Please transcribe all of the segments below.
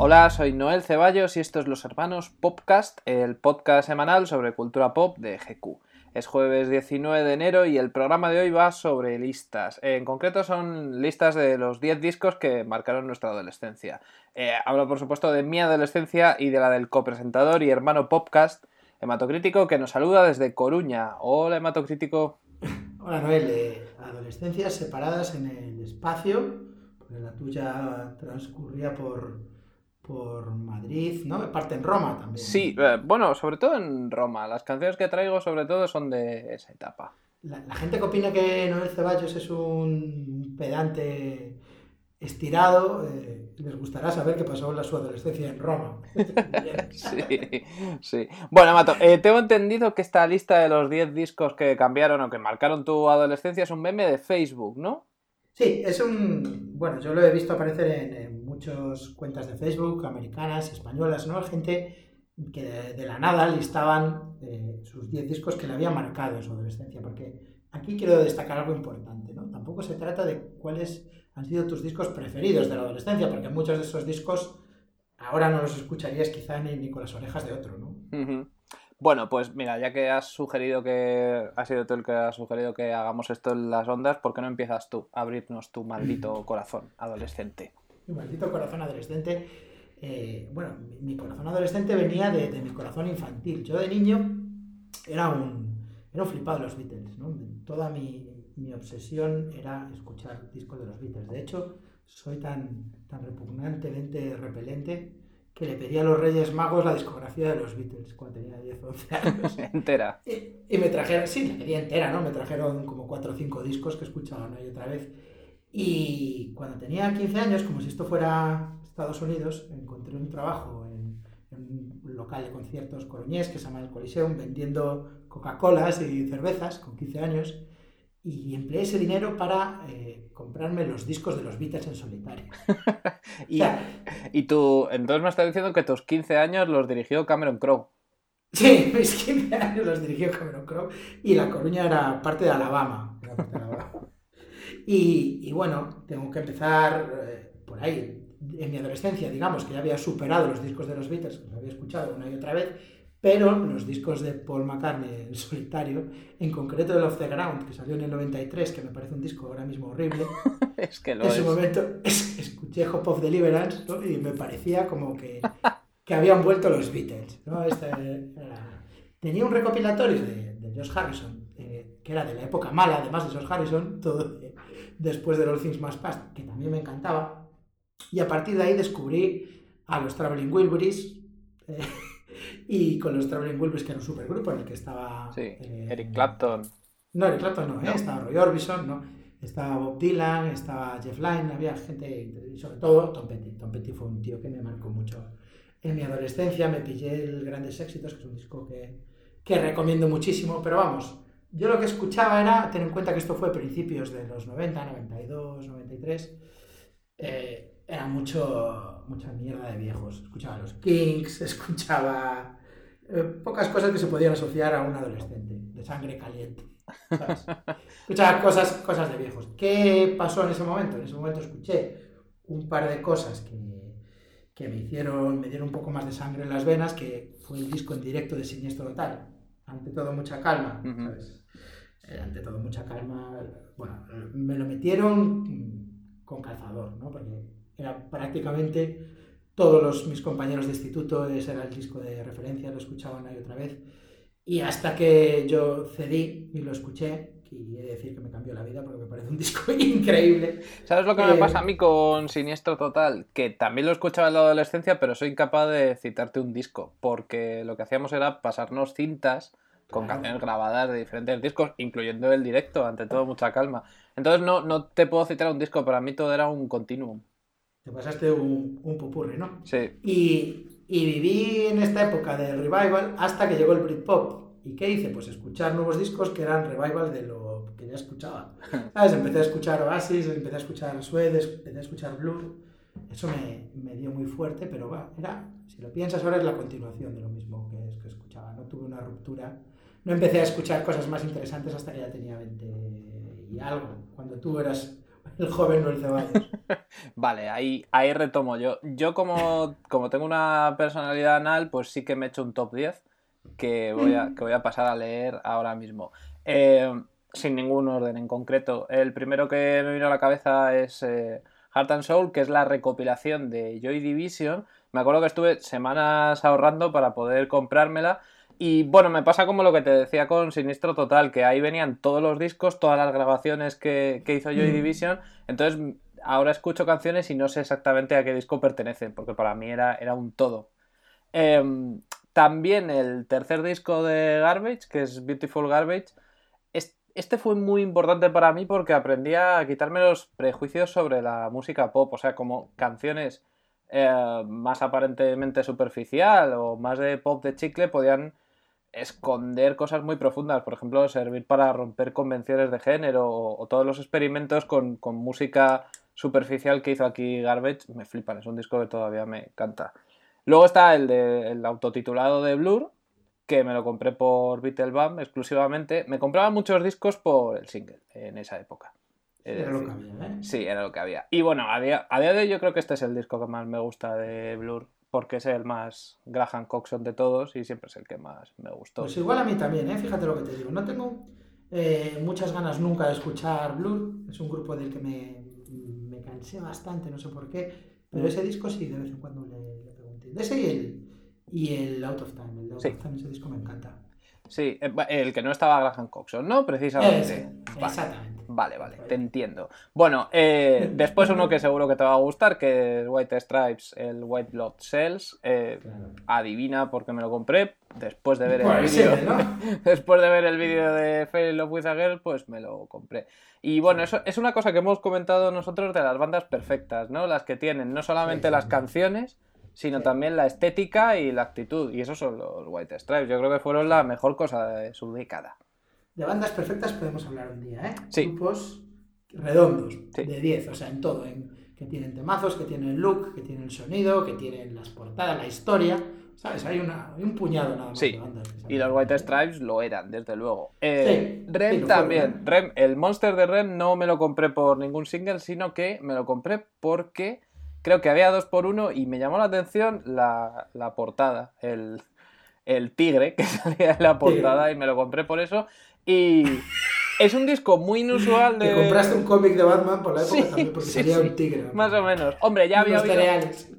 Hola, soy Noel Ceballos y esto es Los Hermanos Popcast, el podcast semanal sobre cultura pop de GQ. Es jueves 19 de enero y el programa de hoy va sobre listas. En concreto son listas de los 10 discos que marcaron nuestra adolescencia. Eh, hablo por supuesto de mi adolescencia y de la del copresentador y hermano Popcast, Hematocrítico, que nos saluda desde Coruña. Hola, Hematocrítico. Hola, Noel. Eh, adolescencias separadas en el espacio, porque la tuya transcurría por, por Madrid, ¿no? Parte en Roma también. Sí, eh, bueno, sobre todo en Roma. Las canciones que traigo sobre todo son de esa etapa. La, la gente que opina que Noel Ceballos es un pedante estirado, eh, les gustará saber qué pasó en su adolescencia en Roma. sí, sí. Bueno, Mato, eh, tengo entendido que esta lista de los 10 discos que cambiaron o que marcaron tu adolescencia es un meme de Facebook, ¿no? Sí, es un... Bueno, yo lo he visto aparecer en, en muchas cuentas de Facebook, americanas, españolas, ¿no? Gente que de, la nada listaban eh, sus 10 discos que le habían marcado en su adolescencia, porque aquí quiero destacar algo importante, ¿no? Tampoco se trata de cuáles han sido tus discos preferidos de la adolescencia, porque muchos de esos discos ahora no los escucharías quizá ni, ni con las orejas de otro, ¿no? Bueno, pues mira, ya que has sugerido que has sido tú el que ha sugerido que hagamos esto en las ondas, ¿por qué no empiezas tú a abrirnos tu maldito corazón adolescente? Mi maldito corazón adolescente. Eh, bueno, mi, mi, corazón adolescente venía de, de, mi corazón infantil. Yo de niño era un, era un flipado de los Beatles, ¿no? Toda mi, mi obsesión era escuchar discos de los Beatles. De hecho, soy tan, tan repugnantemente repelente que le pedí a los Reyes Magos la discografía de los Beatles cuando tenía 10 o 11 años. entera. Y, y, me trajeron, sí, la quería entera, ¿no? Me trajeron como 4 o 5 discos que escuchaba una y otra vez. Y cuando tenía 15 años, como si esto fuera Estados Unidos, encontré un trabajo en, en un local de conciertos coruñés que se llama el Coliseum, vendiendo Coca-Colas y cervezas con 15 años y empleé ese dinero para eh, comprarme los discos de los Beatles en solitario. y, o sea, y tú, entonces me estás diciendo que tus 15 años los dirigió Cameron Crowe. Sí, mis 15 años los dirigió Cameron Crowe y La Coruña era parte de Alabama. Era parte de Alabama. Y, y, bueno, tengo que empezar eh, por ahí. En mi adolescencia, digamos, que ya había superado los discos de los Beatles, que los había escuchado una y otra vez, pero los discos de Paul McCartney en solitario, en concreto el Off the Ground, que salió en el 93, que me parece un disco ahora mismo horrible, es que lo en es. su momento es, escuché Hope of Deliverance ¿no? y me parecía como que, que habían vuelto los Beatles. ¿no? Este era... Tenía un recopilatorio de, de Josh Harrison, eh, que era de la época mala, además de Josh Harrison, todo de, después de All Things Must Pass, que también me encantaba. Y a partir de ahí descubrí a los Traveling Wilburys. Eh, y con los Traveling Wilburys, que era un supergrupo en el que estaba... Sí, eh, Eric Clapton. No, Eric Clapton no, ¿eh? estaba Roy Orbison, ¿no? estaba Bob Dylan, estaba Jeff Lynne, había gente, sobre todo Tom Petty. Tom Petty fue un tío que me marcó mucho. En mi adolescencia me pillé el Grandes Éxitos, que es un disco que, que recomiendo muchísimo, pero vamos, yo lo que escuchaba era, ten en cuenta que esto fue principios de los 90, 92, 93, eh, era mucho, mucha mierda de viejos. Escuchaba los Kings, escuchaba eh, pocas cosas que se podían asociar a un adolescente, de sangre caliente. ¿sabes? escuchaba cosas, cosas de viejos. ¿Qué pasó en ese momento? En ese momento escuché un par de cosas que, que me hicieron, me dieron un poco más de sangre en las venas, que fue el disco en directo de Siniestro Total. Ante todo, mucha calma, uh -huh. ¿sabes? Eh, ante todo, mucha calma. Bueno, me lo metieron con calzador, ¿no? Porque era prácticamente todos los, mis compañeros de instituto, ese era el disco de referencia, lo escuchaban y otra vez. Y hasta que yo cedí y lo escuché, y he de decir que me cambió la vida porque me parece un disco increíble. ¿Sabes lo que eh... me pasa a mí con Siniestro Total? Que también lo escuchaba en la adolescencia, pero soy incapaz de citarte un disco, porque lo que hacíamos era pasarnos cintas con claro. canciones grabadas de diferentes discos, incluyendo el directo, ante todo mucha calma. Entonces no, no te puedo citar un disco, para mí todo era un continuum. Te pasaste un, un ¿no? Sí. Y, y, viví en esta época del revival hasta que llegó el Britpop. ¿Y qué hice? Pues escuchar nuevos discos que eran revival de lo que ya escuchaba. ¿Sabes? Empecé a escuchar Oasis, empecé a escuchar Suede, empecé a escuchar Blur. Eso me, me dio muy fuerte, pero va, era, si lo piensas ahora es la continuación de lo mismo que, es, que escuchaba. No tuve una ruptura. No empecé a escuchar cosas más interesantes hasta que ya tenía 20 y algo. Cuando tú eras el joven Noel Ceballos. vale, ahí, ahí retomo yo. Yo como, como tengo una personalidad anal, pues sí que me he hecho un top 10 que voy a, que voy a pasar a leer ahora mismo. Eh, sin ningún orden en concreto. El primero que me vino a la cabeza es eh, Heart and Soul, que es la recopilación de Joy Division. Me acuerdo que estuve semanas ahorrando para poder comprármela. Y bueno, me pasa como lo que te decía con Sinistro Total, que ahí venían todos los discos, todas las grabaciones que, hizo Joy mm. Division. Entonces, ahora escucho canciones y no sé exactamente a qué disco pertenecen, porque para mí era, era un todo. Em, también el tercer disco de Garbage, que es Beautiful Garbage, este fue muy importante para mí porque aprendí a quitarme los prejuicios sobre la música pop, o sea, como canciones eh, más aparentemente superficial o más de pop de chicle podían esconder cosas muy profundas, por ejemplo, servir para romper convenciones de género o, todos los experimentos con, música superficial que hizo aquí Garbage, me flipan, es un disco que todavía me encanta. Luego está el de el autotitulado de Blur, que me lo compré por Beatlebum exclusivamente. Me compraba muchos discos por el single en esa época. Era lo que había, ¿eh? Sí, era lo que había. Y bueno, a día, a día de hoy yo creo que este es el disco que más me gusta de Blur, porque es el más Graham Coxon de todos y siempre es el que más me gustó. Pues igual a mí también, ¿eh? Fíjate lo que te digo. No tengo eh, muchas ganas nunca de escuchar Blur. Es un grupo del que me, me cansé bastante, no sé por qué. Pero mm. ese disco sí, de vez en cuando le, le pregunté. De ese y el, y el Out of Time. El Out of Time, ese disco me encanta. Sí, eh, el que no estaba Graham Coxon, ¿no? Precisamente. vale. Exactamente. Vale, vale, te entiendo. Bueno, eh, después uno que seguro que te va a gustar, que es White Stripes, el White Blood Cells. Eh, adivina por qué me lo compré. Después de ver el vídeo. después de ver el vídeo de Fail Love with a Girl, pues me lo compré. Y bueno, eso es una cosa que hemos comentado nosotros de las bandas perfectas, ¿no? Las que tienen no solamente las canciones, sino también la estética y la actitud. Y esos son los White Stripes. Yo creo que fueron la mejor cosa de su década. De bandas perfectas podemos hablar un día, ¿eh? Grupos redondos, de 10, o sea, en todo. En, que tienen temazos, que tienen el look, que tienen el sonido, que tienen las portadas, la historia. ¿Sabes? Hay, un puñado nada más de bandas. Y los White Stripes lo eran, desde luego. Eh, Rem también. Rem, el Monster de Rem no me lo compré por ningún single, sino que me lo compré porque creo que había dos por uno y me llamó la atención la, portada, el, tigre que salía en la portada y me lo compré por eso. Y es un disco muy inusual de. Te compraste un cómic de Batman por la época también, porque sería un tigre. Más o menos. Hombre, ya había oído.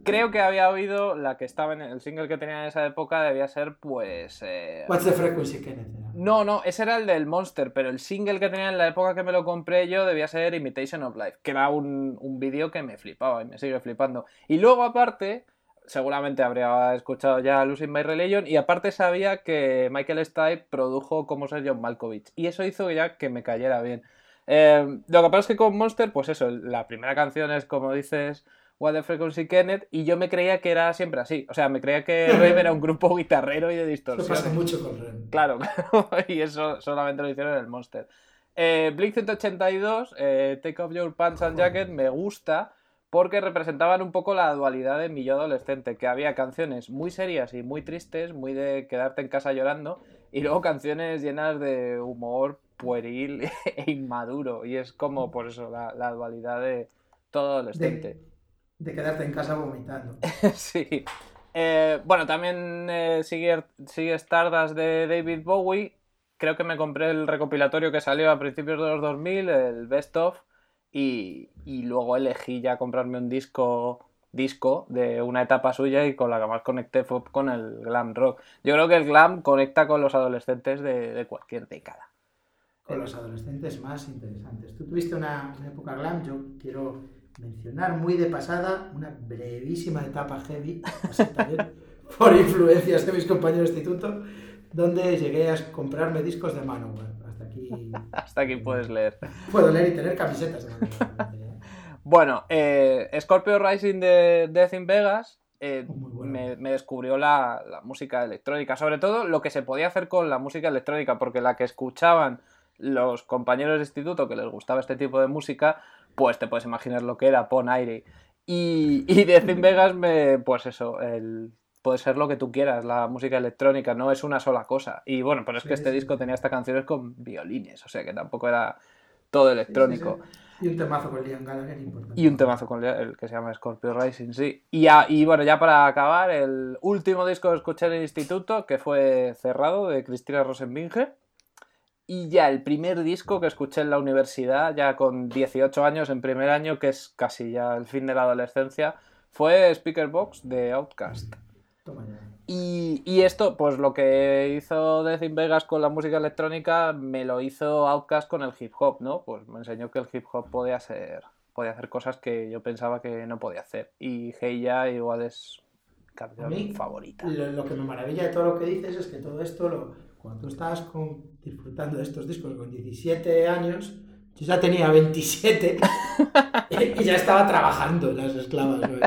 Creo que había oído la que estaba en el single que tenía en esa época, debía ser, pues. Eh... What's the frequency, Kenneth? No, no, ese era el del Monster, pero el single que tenía en la época que me lo compré yo debía ser Imitation of Life, que era un, un vídeo que me flipaba y me sigue flipando. Y luego, aparte seguramente habría escuchado ya Losing My Religion y aparte sabía que Michael Stipe produjo como ser John Malkovich y eso hizo ya que me cayera bien. Eh, lo que pasa es que con Monster, pues eso, la primera canción es como dices What the Frequency Kenneth y yo me creía que era siempre así. O sea, me creía que Rem era un grupo guitarrero y de distorsión. Eso pasa mucho con Rem. Claro, y eso solamente lo hicieron en el Monster. Eh, Blink 182, eh, Take Off Your Pants and Jacket, me gusta porque representaban un poco la dualidad de mi yo adolescente, que había canciones muy serias y muy tristes, muy de quedarte en casa llorando, y luego canciones llenas de humor pueril e inmaduro, y es como por eso la, dualidad de todo adolescente. De, quedarte en casa vomitando. sí. Eh, bueno, también eh, sigue, sigue Stardust de David Bowie. Creo que me compré el recopilatorio que salió a principios de los 2000, el Best of, y, luego elegí ya comprarme un disco disco de una etapa suya y con la que más conecté fue con el glam rock. Yo creo que el glam conecta con los adolescentes de, cualquier década. Con los adolescentes más interesantes. Tú tuviste una, época glam, yo quiero mencionar muy de pasada una brevísima etapa heavy, por influencias de mis compañeros de instituto, donde llegué a comprarme discos de Manowar. Hasta aquí puedes leer. Puedo leer y tener camisetas. bueno, eh, Scorpio Rising de Death in Vegas eh, me, descubrió la, música electrónica. Sobre todo lo que se podía hacer con la música electrónica, porque la que escuchaban los compañeros de instituto que les gustaba este tipo de música, pues te puedes imaginar lo que era Pon Aire. Y, y Death in Vegas, me, pues eso, el puede ser lo que tú quieras, la música electrónica, no es una sola cosa. Y bueno, pero es que este disco tenía estas canciones con violines, o sea que tampoco era todo electrónico. Y un temazo con Liam Gallagher importante. Y un temazo con el que se llama Scorpio Rising, sí. Y, ya, y bueno, ya para acabar, el último disco que escuché en el instituto, que fue Cerrado, de Cristina Rosenbinge. Y ya el primer disco que escuché en la universidad, ya con 18 años en primer año, que es casi ya el fin de la adolescencia, fue Speaker Box de Outcast. Y, y esto, pues lo que hizo Death in Vegas con la música electrónica, me lo hizo Outkast con el hip hop, ¿no? Pues me enseñó que el hip hop podía ser, podía hacer cosas que yo pensaba que no podía hacer. Y Hey Ya igual es canción mí, favorita. Lo, lo que me maravilla de todo lo que dices es que todo esto, lo, cuando tú estabas con- disfrutando de estos discos con 17 años, yo ya tenía 27 y ya estaba trabajando en las esclavas. ¿no?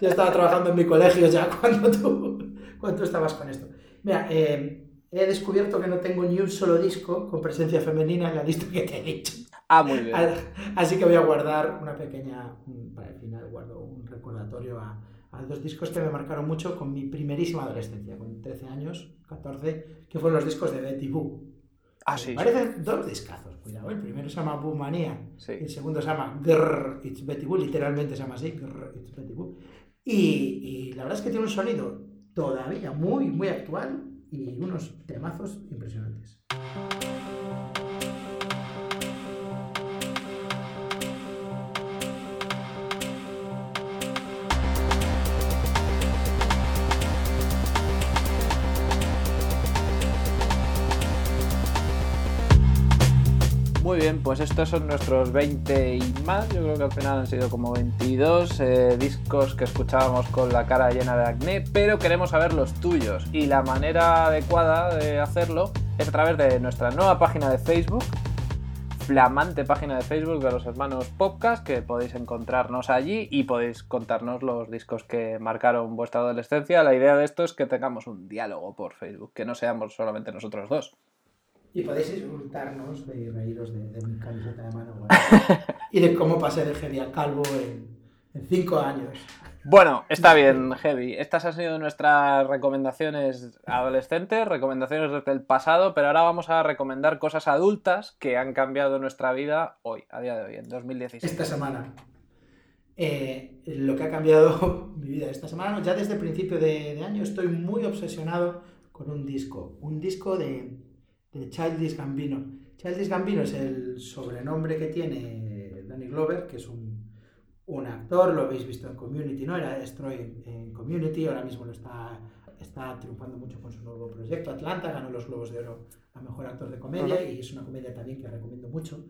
Ya estaba trabajando en mi colegio ya cuando tú, cuando tú estabas con esto. Mira, eh, he descubierto que no tengo ni un solo disco con presencia femenina en la lista que te he dicho. Ah, muy bien. Así que voy a guardar una pequeña, mm, para el final guardo un recordatorio a, a dos discos que me marcaron mucho con mi primerísima adolescencia, con 13 años, 14, que fueron los discos de Betty Boo. Ah, sí. Parecen dos discazos, cuidado, el primero se llama Boo Manía, Sí. el segundo se llama Grrr, It's Betty Boo, literalmente se llama así, Grrr, It's Betty Boo. Y, y la verdad es que tiene un sonido todavía muy, muy actual y unos temazos impresionantes. Muy bien, pues estos son nuestros 20 y más. Yo creo que al final han sido como 22 eh, discos que escuchábamos con la cara llena de acné, pero queremos saber los tuyos. Y la manera adecuada de hacerlo es a través de nuestra nueva página de Facebook, flamante página de Facebook de los hermanos Podcast, que podéis encontrarnos allí y podéis contarnos los discos que marcaron vuestra adolescencia. La idea de esto es que tengamos un diálogo por Facebook, que no seamos solamente nosotros dos. Y podéis insultarnos de reíros de, de mi camiseta de mano bueno, y de cómo pasé de heavy a calvo en, en cinco años. Bueno, está bien, Heavy. Estas han sido nuestras recomendaciones adolescentes, recomendaciones desde el pasado, pero ahora vamos a recomendar cosas adultas que han cambiado nuestra vida hoy, a día de hoy, en 2016. Esta semana. Eh, lo que ha cambiado mi vida esta semana, ya desde el principio de, de año estoy muy obsesionado con un disco, un disco de, de Childish Gambino. Childish Gambino es el sobrenombre que tiene Danny Glover, que es un, un actor, lo habéis visto en Community, ¿no? Era Destroy en Community, ahora mismo lo está, está triunfando mucho con su nuevo proyecto, Atlanta, ganó los Globos de Oro a Mejor Actor de Comedia y es una comedia también que recomiendo mucho.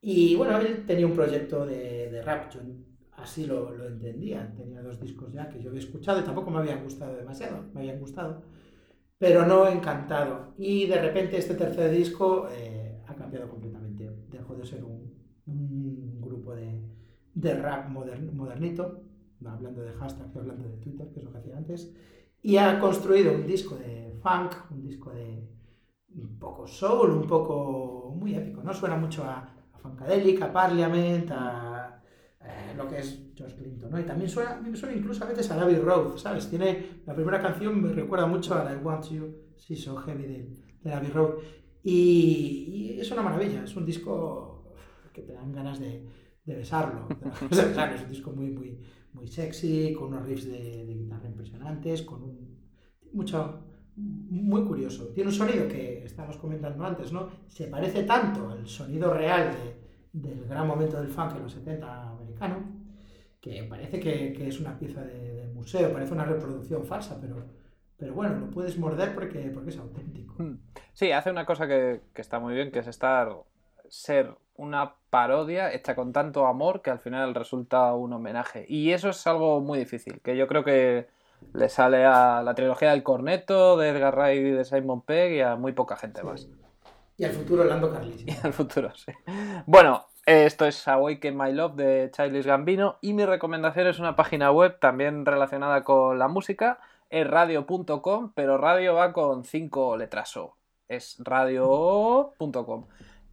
Y bueno, él tenía un proyecto de, de rap, yo así lo, lo entendía, tenía dos discos ya que yo había escuchado y tampoco me habían gustado demasiado, me habían gustado, pero no encantado. Y de repente este tercer disco eh, ha cambiado completamente, dejó de ser un, grupo de, de rap modern- modernito, hablando de hashtag, hablando de Twitter, que es lo que hacía antes, y ha construido un disco de funk, un disco de un poco soul, un poco muy épico, ¿no? Suena mucho a, a Funkadelic, a Parliament, a eh, lo que es George Clinton, ¿no? Y también suena, suena incluso a veces a Abbey Road, ¿sabes? Tiene, la primera canción me recuerda mucho a I Want You, Sí So Heavy de, de Abbey Road. Y, y es una maravilla, es un disco que te dan ganas de, de besarlo. Es un disco muy, muy, muy sexy, con unos riffs de, de guitarra impresionantes, con un, mucho, muy curioso. Tiene un sonido que estábamos comentando antes, ¿no? Se parece tanto al sonido real de- del gran momento del funk en los 70 americano, que parece que, que es una pieza de, de museo, parece una reproducción falsa, pero, pero bueno, lo puedes morder porque, porque es auténtico. Hmm. Sí, hace una cosa que, que está muy bien, que es estar ser una parodia hecha con tanto amor que al final resulta un homenaje. Y eso es algo muy difícil, que yo creo que le sale a la trilogía del corneto, de Edgar Wright y de Simon Pegg y a muy poca gente más. Y al futuro Lando Carlisi. Y al futuro, sí. Bueno, esto es Awaken My Love de Childish Gambino y mi recomendación es una página web también relacionada con la música, es radio.com, pero radio va con cinco letras O. Es radio.com.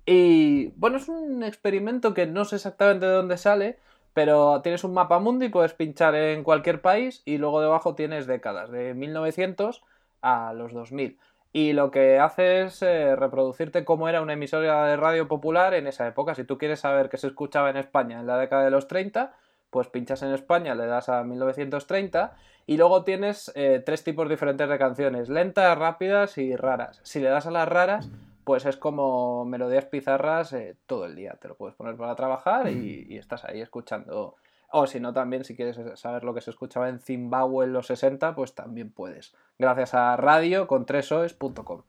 Y bueno, es un experimento que no sé exactamente de dónde sale, pero tienes un mapa mundi, puedes pinchar en cualquier país y luego debajo tienes décadas, de 1900 a los 2000. Y lo que hace es eh, reproducirte cómo era una emisora de radio popular en esa época. Si tú quieres saber qué se escuchaba en España en la década de los 30, pues pinchas en España, le das a 1930 y luego tienes eh, tres tipos diferentes de canciones, lentas, rápidas y raras. Si le das a las raras, pues es como melodías pizarras eh, todo el día. Te lo puedes poner para trabajar y, y estás ahí escuchando o si no, también si quieres saber lo que se escuchaba en Zimbabue en los 60, pues también puedes. Gracias a radio con tresoes.com.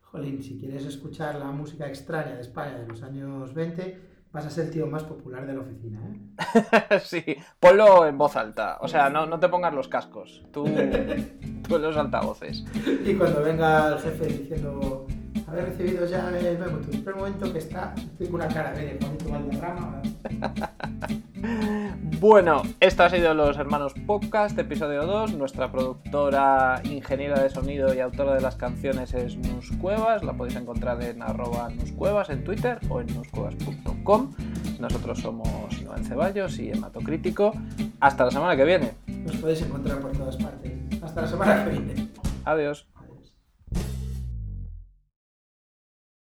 Jolín, si quieres escuchar la música extraña de España de los años 20, vas a ser el tío más popular de la oficina, ¿eh? sí, ponlo en voz alta. O sea, no, no te pongas los cascos. Tú, tú en los altavoces. Y cuando venga el jefe diciendo haber recibido ya el un momento que está, con una cara de Juanito Valderrama. Bueno, esto ha sido Los Hermanos Podcast, episodio 2. Nuestra productora, ingeniera de sonido y autora de las canciones es Nus Cuevas. La podéis encontrar en arroba nuscuevas en Twitter o en nuscuevas.com. Nosotros somos Noel Ceballos y Hematocrítico. Hasta la semana que viene. Nos podéis encontrar por todas partes. Hasta la semana que viene. Adiós.